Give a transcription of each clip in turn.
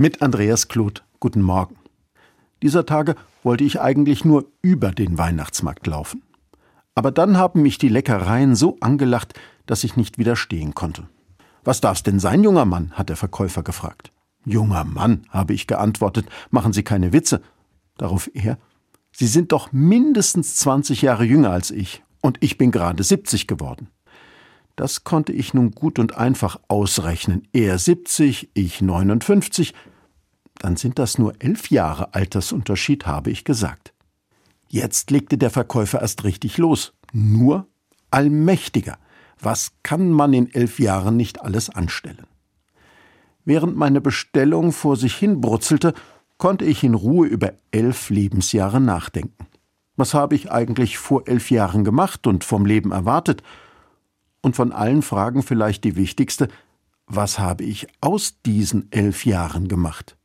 Mit Andreas Kloth. Guten Morgen. Dieser Tage wollte ich eigentlich nur über den Weihnachtsmarkt laufen. Aber dann haben mich die Leckereien so angelacht, dass ich nicht widerstehen konnte. Was darf's denn sein, junger Mann? hat der Verkäufer gefragt. Junger Mann, habe ich geantwortet, machen Sie keine Witze. Darauf er, Sie sind doch mindestens 20 Jahre jünger als ich, und ich bin gerade 70 geworden. Das konnte ich nun gut und einfach ausrechnen. Er 70, ich 59. Dann sind das nur elf Jahre Altersunterschied, habe ich gesagt. Jetzt legte der Verkäufer erst richtig los. Nur allmächtiger. Was kann man in elf Jahren nicht alles anstellen? Während meine Bestellung vor sich hin brutzelte, konnte ich in Ruhe über elf Lebensjahre nachdenken. Was habe ich eigentlich vor elf Jahren gemacht und vom Leben erwartet? Und von allen Fragen vielleicht die wichtigste, was habe ich aus diesen elf Jahren gemacht?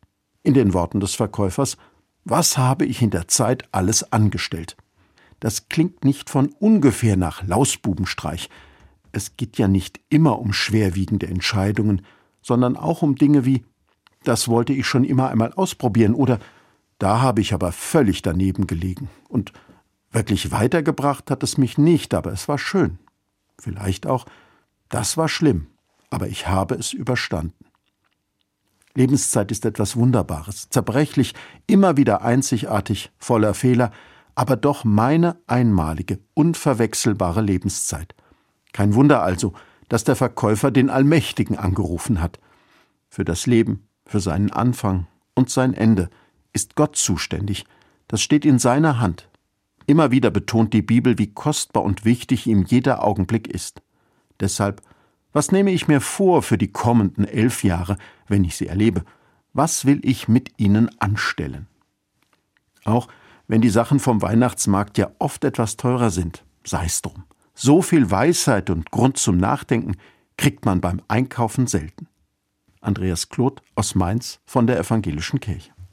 In den Worten des Verkäufers, was habe ich in der Zeit alles angestellt? Das klingt nicht von ungefähr nach Lausbubenstreich. Es geht ja nicht immer um schwerwiegende Entscheidungen, sondern auch um Dinge wie das wollte ich schon immer einmal ausprobieren oder da habe ich aber völlig daneben gelegen. Und wirklich weitergebracht hat es mich nicht, aber es war schön. Vielleicht auch, das war schlimm, aber ich habe es überstanden. Lebenszeit ist etwas Wunderbares, zerbrechlich, immer wieder einzigartig, voller Fehler, aber doch meine einmalige, unverwechselbare Lebenszeit. Kein Wunder also, dass der Verkäufer den Allmächtigen angerufen hat. Für das Leben, für seinen Anfang und sein Ende ist Gott zuständig. Das steht in seiner Hand. Immer wieder betont die Bibel, wie kostbar und wichtig ihm jeder Augenblick ist. Deshalb, was nehme ich mir vor für die kommenden elf Jahre, wenn ich sie erlebe? Was will ich mit ihnen anstellen? Auch wenn die Sachen vom Weihnachtsmarkt ja oft etwas teurer sind, sei's drum. So viel Weisheit und Grund zum Nachdenken kriegt man beim Einkaufen selten. Andreas Kloth aus Mainz von der Evangelischen Kirche.